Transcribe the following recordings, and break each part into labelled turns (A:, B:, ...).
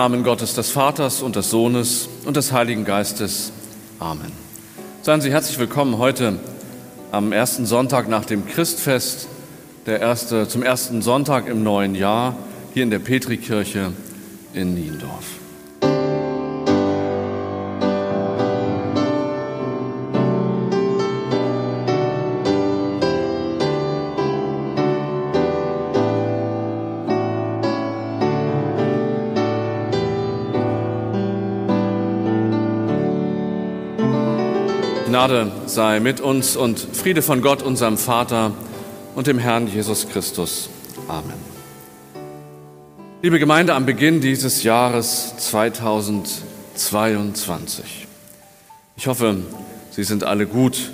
A: Namen Gottes des Vaters und des Sohnes und des Heiligen Geistes. Amen. Seien Sie herzlich willkommen heute am ersten Sonntag nach dem Christfest, der erste, zum ersten Sonntag im neuen Jahr hier in der Petrikirche in Niendorf. Gnade sei mit uns und Friede von Gott, unserem Vater und dem Herrn Jesus Christus. Amen. Liebe Gemeinde, am Beginn dieses Jahres 2022. Ich hoffe, Sie sind alle gut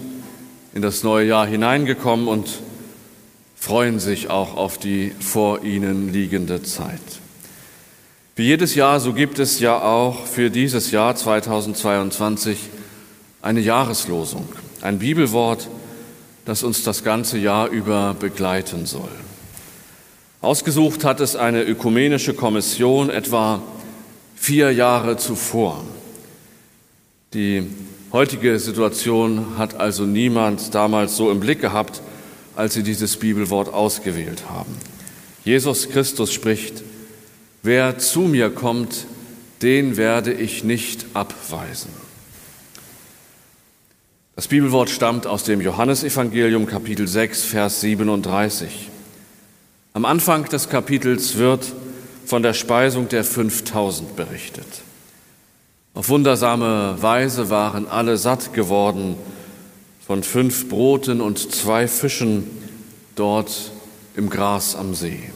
A: in das neue Jahr hineingekommen und freuen sich auch auf die vor Ihnen liegende Zeit. Wie jedes Jahr, so gibt es ja auch für dieses Jahr 2022 eine Jahreslosung, ein Bibelwort, das uns das ganze Jahr über begleiten soll. Ausgesucht hat es eine ökumenische Kommission etwa vier Jahre zuvor. Die heutige Situation hat also niemand damals so im Blick gehabt, als sie dieses Bibelwort ausgewählt haben. Jesus Christus spricht, wer zu mir kommt, den werde ich nicht abweisen. Das Bibelwort stammt aus dem Johannesevangelium Kapitel 6, Vers 37. Am Anfang des Kapitels wird von der Speisung der 5000 berichtet. Auf wundersame Weise waren alle satt geworden von fünf Broten und zwei Fischen dort im Gras am See.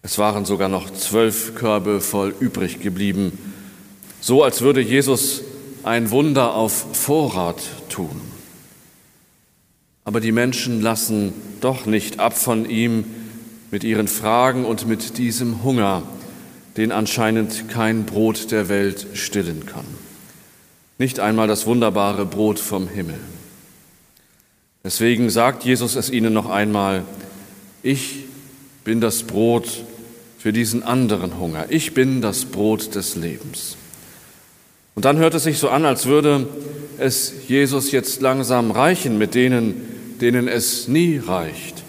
A: Es waren sogar noch zwölf Körbe voll übrig geblieben, so als würde Jesus ein Wunder auf Vorrat tun. Aber die Menschen lassen doch nicht ab von ihm mit ihren Fragen und mit diesem Hunger, den anscheinend kein Brot der Welt stillen kann. Nicht einmal das wunderbare Brot vom Himmel. Deswegen sagt Jesus es ihnen noch einmal, ich bin das Brot für diesen anderen Hunger. Ich bin das Brot des Lebens. Und dann hört es sich so an, als würde es Jesus jetzt langsam reichen mit denen, denen es nie reicht.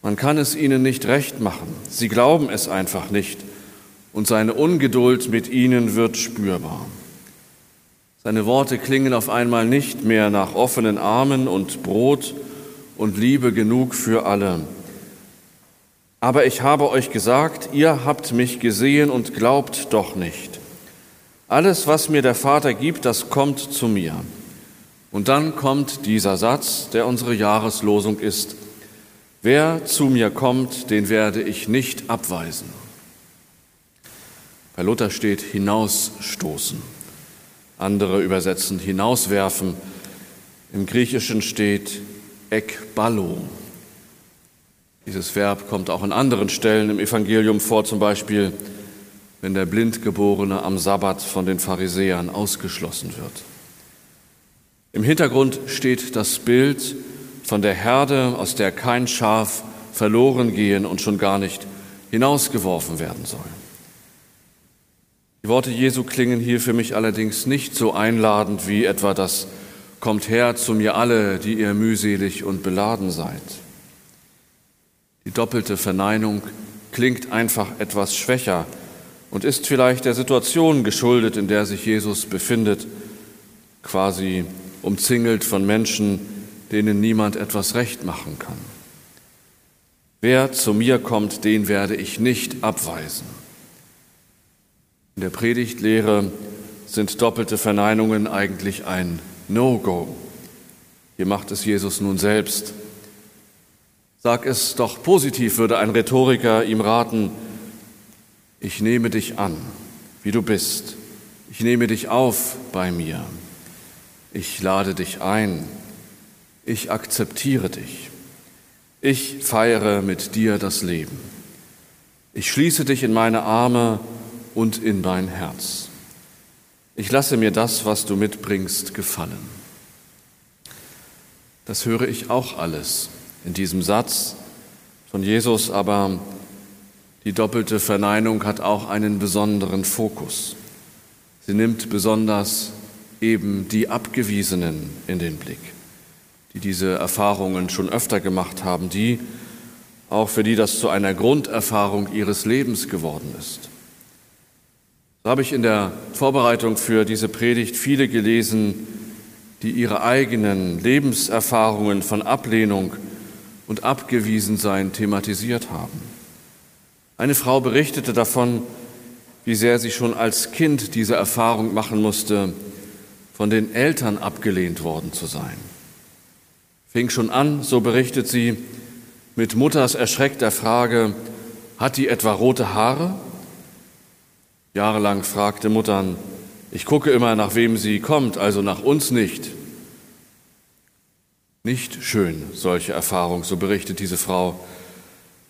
A: Man kann es ihnen nicht recht machen. Sie glauben es einfach nicht. Und seine Ungeduld mit ihnen wird spürbar. Seine Worte klingen auf einmal nicht mehr nach offenen Armen und Brot und Liebe genug für alle. Aber ich habe euch gesagt, ihr habt mich gesehen und glaubt doch nicht. Alles, was mir der Vater gibt, das kommt zu mir. Und dann kommt dieser Satz, der unsere Jahreslosung ist. Wer zu mir kommt, den werde ich nicht abweisen. Bei Luther steht hinausstoßen. Andere übersetzen hinauswerfen. Im Griechischen steht ekballo. Dieses Verb kommt auch an anderen Stellen im Evangelium vor, zum Beispiel wenn der Blindgeborene am Sabbat von den Pharisäern ausgeschlossen wird. Im Hintergrund steht das Bild von der Herde, aus der kein Schaf verloren gehen und schon gar nicht hinausgeworfen werden soll. Die Worte Jesu klingen hier für mich allerdings nicht so einladend wie etwa das Kommt her zu mir alle, die ihr mühselig und beladen seid. Die doppelte Verneinung klingt einfach etwas schwächer und ist vielleicht der Situation geschuldet, in der sich Jesus befindet, quasi umzingelt von Menschen, denen niemand etwas recht machen kann. Wer zu mir kommt, den werde ich nicht abweisen. In der Predigtlehre sind doppelte Verneinungen eigentlich ein No-Go. Hier macht es Jesus nun selbst. Sag es doch positiv, würde ein Rhetoriker ihm raten, ich nehme dich an, wie du bist. Ich nehme dich auf bei mir. Ich lade dich ein. Ich akzeptiere dich. Ich feiere mit dir das Leben. Ich schließe dich in meine Arme und in dein Herz. Ich lasse mir das, was du mitbringst, gefallen. Das höre ich auch alles in diesem Satz von Jesus, aber Die doppelte Verneinung hat auch einen besonderen Fokus. Sie nimmt besonders eben die Abgewiesenen in den Blick, die diese Erfahrungen schon öfter gemacht haben, die, auch für die das zu einer Grunderfahrung ihres Lebens geworden ist. So habe ich in der Vorbereitung für diese Predigt viele gelesen, die ihre eigenen Lebenserfahrungen von Ablehnung und Abgewiesensein thematisiert haben. Eine Frau berichtete davon, wie sehr sie schon als Kind diese Erfahrung machen musste, von den Eltern abgelehnt worden zu sein. Fing schon an, so berichtet sie, mit Mutters erschreckter Frage, hat die etwa rote Haare? Jahrelang fragte Muttern, ich gucke immer, nach wem sie kommt, also nach uns nicht. Nicht schön, solche Erfahrungen, so berichtet diese Frau.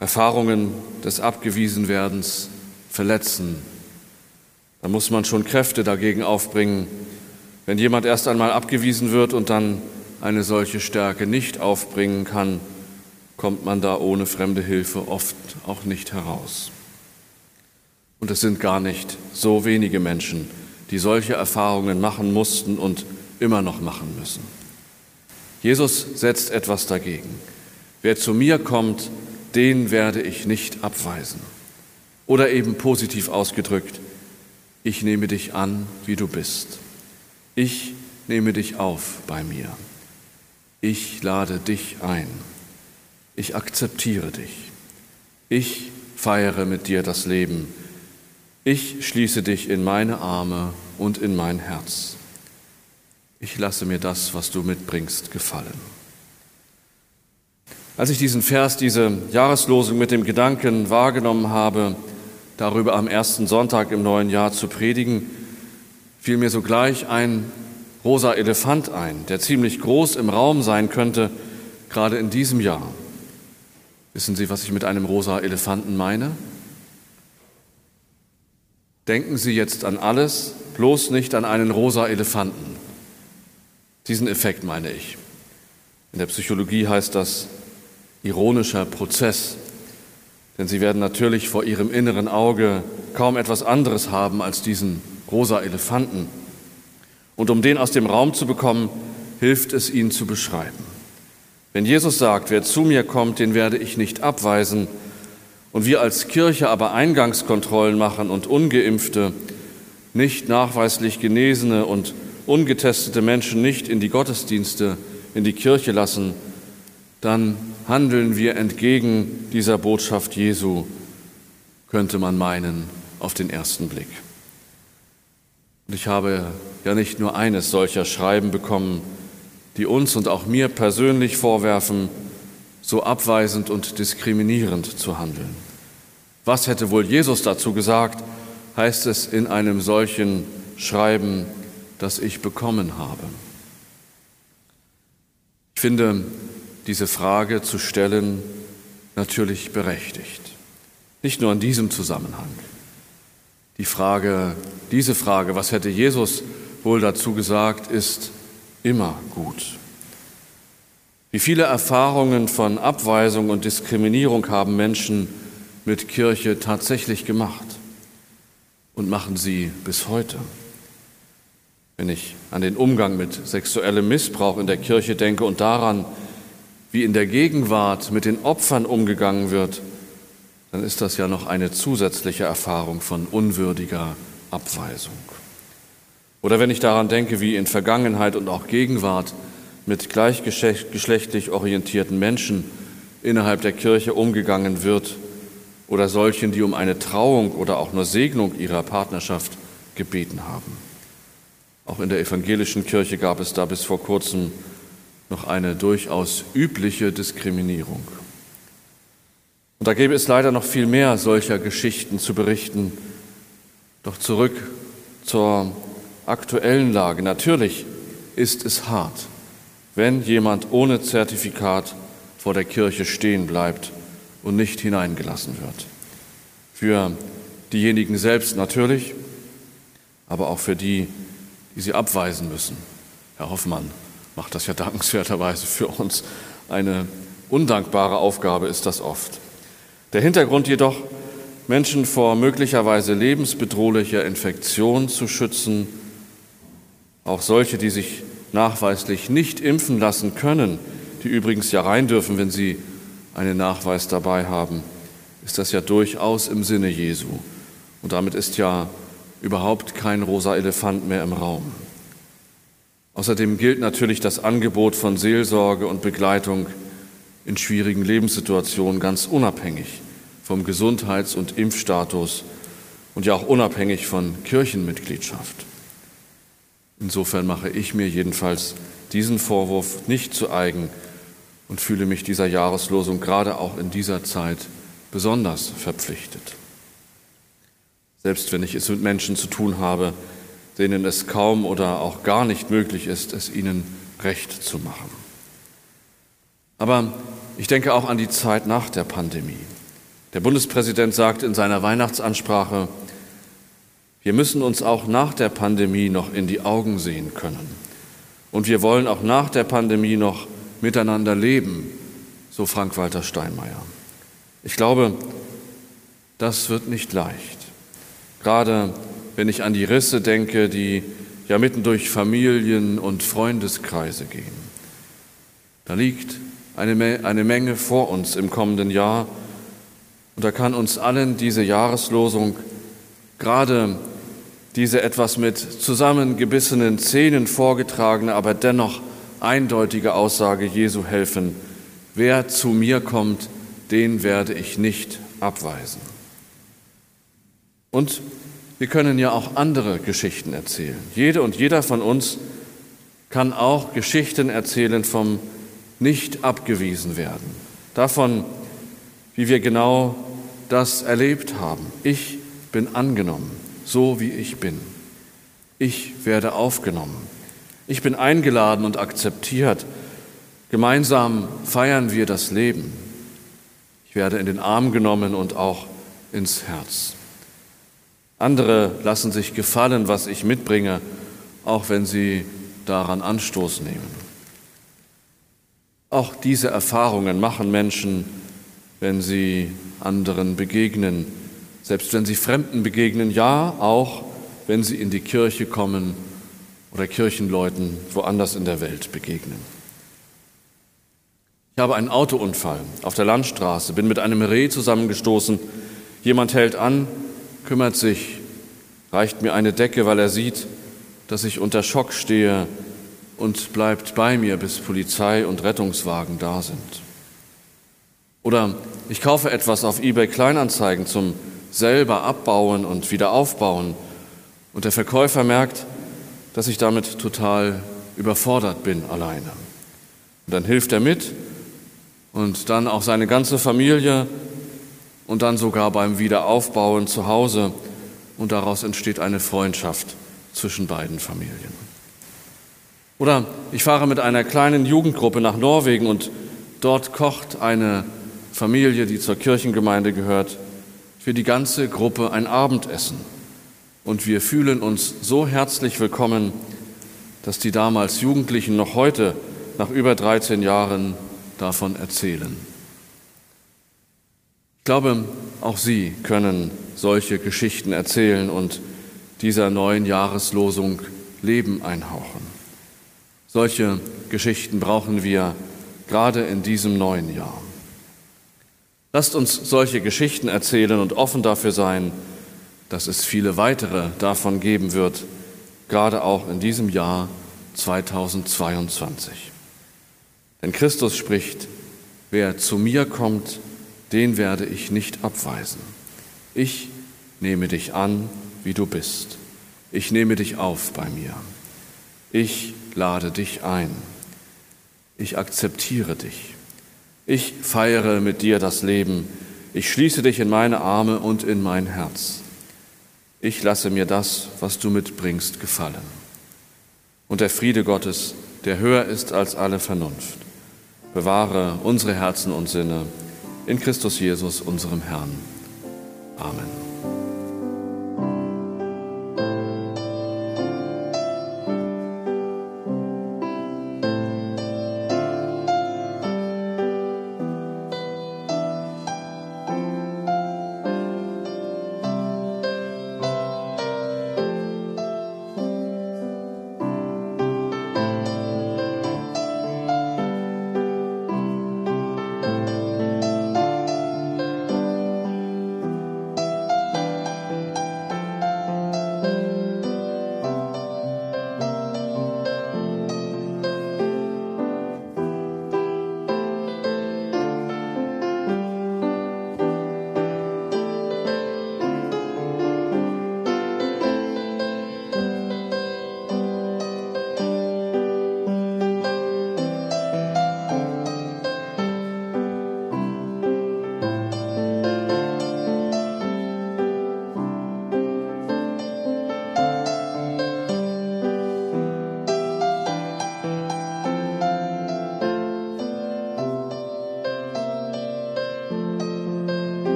A: Erfahrungen des Abgewiesenwerdens verletzen. Da muss man schon Kräfte dagegen aufbringen. Wenn jemand erst einmal abgewiesen wird und dann eine solche Stärke nicht aufbringen kann, kommt man da ohne fremde Hilfe oft auch nicht heraus. Und es sind gar nicht so wenige Menschen, die solche Erfahrungen machen mussten und immer noch machen müssen. Jesus setzt etwas dagegen. Wer zu mir kommt, den werde ich nicht abweisen. Oder eben positiv ausgedrückt, ich nehme dich an, wie du bist. Ich nehme dich auf bei mir. Ich lade dich ein. Ich akzeptiere dich. Ich feiere mit dir das Leben. Ich schließe dich in meine Arme und in mein Herz. Ich lasse mir das, was du mitbringst, gefallen. Als ich diesen Vers, diese Jahreslosung mit dem Gedanken wahrgenommen habe, darüber am ersten Sonntag im neuen Jahr zu predigen, fiel mir sogleich ein rosa Elefant ein, der ziemlich groß im Raum sein könnte, gerade in diesem Jahr. Wissen Sie, was ich mit einem rosa Elefanten meine? Denken Sie jetzt an alles, bloß nicht an einen rosa Elefanten. Diesen Effekt meine ich. In der Psychologie heißt das ironischer Prozess, denn sie werden natürlich vor ihrem inneren Auge kaum etwas anderes haben als diesen rosa Elefanten. Und um den aus dem Raum zu bekommen, hilft es, ihn zu beschreiben. Wenn Jesus sagt, wer zu mir kommt, den werde ich nicht abweisen, und wir als Kirche aber Eingangskontrollen machen und ungeimpfte, nicht nachweislich genesene und ungetestete Menschen nicht in die Gottesdienste, in die Kirche lassen, dann handeln wir entgegen dieser Botschaft Jesu, könnte man meinen, auf den ersten Blick. Und ich habe ja nicht nur eines solcher Schreiben bekommen, die uns und auch mir persönlich vorwerfen, so abweisend und diskriminierend zu handeln. Was hätte wohl Jesus dazu gesagt, heißt es in einem solchen Schreiben, das ich bekommen habe. Ich finde, diese Frage zu stellen, natürlich berechtigt. Nicht nur in diesem Zusammenhang. Die Frage, diese Frage, was hätte Jesus wohl dazu gesagt, ist immer gut. Wie viele Erfahrungen von Abweisung und Diskriminierung haben Menschen mit Kirche tatsächlich gemacht und machen sie bis heute? Wenn ich an den Umgang mit sexuellem Missbrauch in der Kirche denke und daran, wie in der Gegenwart mit den Opfern umgegangen wird, dann ist das ja noch eine zusätzliche Erfahrung von unwürdiger Abweisung. Oder wenn ich daran denke, wie in Vergangenheit und auch Gegenwart mit gleichgeschlechtlich orientierten Menschen innerhalb der Kirche umgegangen wird oder solchen, die um eine Trauung oder auch nur Segnung ihrer Partnerschaft gebeten haben. Auch in der evangelischen Kirche gab es da bis vor kurzem noch eine durchaus übliche Diskriminierung. Und da gäbe es leider noch viel mehr solcher Geschichten zu berichten. Doch zurück zur aktuellen Lage. Natürlich ist es hart, wenn jemand ohne Zertifikat vor der Kirche stehen bleibt und nicht hineingelassen wird. Für diejenigen selbst natürlich, aber auch für die, die sie abweisen müssen. Herr Hoffmann, macht das ja dankenswerterweise für uns. Eine undankbare Aufgabe ist das oft. Der Hintergrund jedoch, Menschen vor möglicherweise lebensbedrohlicher Infektion zu schützen, auch solche, die sich nachweislich nicht impfen lassen können, die übrigens ja rein dürfen, wenn sie einen Nachweis dabei haben, ist das ja durchaus im Sinne Jesu. Und damit ist ja überhaupt kein rosa Elefant mehr im Raum. Außerdem gilt natürlich das Angebot von Seelsorge und Begleitung in schwierigen Lebenssituationen ganz unabhängig vom Gesundheits- und Impfstatus und ja auch unabhängig von Kirchenmitgliedschaft. Insofern mache ich mir jedenfalls diesen Vorwurf nicht zu eigen und fühle mich dieser Jahreslosung gerade auch in dieser Zeit besonders verpflichtet. Selbst wenn ich es mit Menschen zu tun habe, denen es kaum oder auch gar nicht möglich ist, es ihnen recht zu machen. Aber ich denke auch an die Zeit nach der Pandemie. Der Bundespräsident sagt in seiner Weihnachtsansprache, wir müssen uns auch nach der Pandemie noch in die Augen sehen können. Und wir wollen auch nach der Pandemie noch miteinander leben, so Frank-Walter Steinmeier. Ich glaube, das wird nicht leicht. Gerade wenn ich an die Risse denke, die ja mitten durch Familien und Freundeskreise gehen. Da liegt eine, eine Menge vor uns im kommenden Jahr und da kann uns allen diese Jahreslosung, gerade diese etwas mit zusammengebissenen Zähnen vorgetragene, aber dennoch eindeutige Aussage Jesu helfen. Wer zu mir kommt, den werde ich nicht abweisen. Und wir können ja auch andere Geschichten erzählen. Jede und jeder von uns kann auch Geschichten erzählen vom nicht abgewiesen werden. Davon, wie wir genau das erlebt haben. Ich bin angenommen, so wie ich bin. Ich werde aufgenommen. Ich bin eingeladen und akzeptiert. Gemeinsam feiern wir das Leben. Ich werde in den Arm genommen und auch ins Herz. Andere lassen sich gefallen, was ich mitbringe, auch wenn sie daran Anstoß nehmen. Auch diese Erfahrungen machen Menschen, wenn sie anderen begegnen, selbst wenn sie Fremden begegnen, ja, auch wenn sie in die Kirche kommen oder Kirchenleuten woanders in der Welt begegnen. Ich habe einen Autounfall auf der Landstraße, bin mit einem Reh zusammengestoßen. Jemand hält an, kümmert sich, reicht mir eine Decke, weil er sieht, dass ich unter Schock stehe und bleibt bei mir, bis Polizei und Rettungswagen da sind. Oder ich kaufe etwas auf eBay Kleinanzeigen zum selber abbauen und wieder aufbauen und der Verkäufer merkt, dass ich damit total überfordert bin alleine. Und dann hilft er mit und dann auch seine ganze Familie und dann sogar beim Wiederaufbauen zu Hause und daraus entsteht eine Freundschaft zwischen beiden Familien. Oder ich fahre mit einer kleinen Jugendgruppe nach Norwegen und dort kocht eine Familie, die zur Kirchengemeinde gehört, für die ganze Gruppe ein Abendessen. Und wir fühlen uns so herzlich willkommen, dass die damals Jugendlichen noch heute, nach über 13 Jahren, davon erzählen. Ich glaube, auch Sie können solche Geschichten erzählen und dieser neuen Jahreslosung Leben einhauchen. Solche Geschichten brauchen wir gerade in diesem neuen Jahr. Lasst uns solche Geschichten erzählen und offen dafür sein, dass es viele weitere davon geben wird, gerade auch in diesem Jahr 2022. Denn Christus spricht, wer zu mir kommt, den werde ich nicht abweisen. Ich nehme dich an, wie du bist. Ich nehme dich auf bei mir. Ich lade dich ein. Ich akzeptiere dich. Ich feiere mit dir das Leben. Ich schließe dich in meine Arme und in mein Herz. Ich lasse mir das, was du mitbringst, gefallen. Und der Friede Gottes, der höher ist als alle Vernunft, bewahre unsere Herzen und Sinne in Christus Jesus, unserem Herrn. Amen.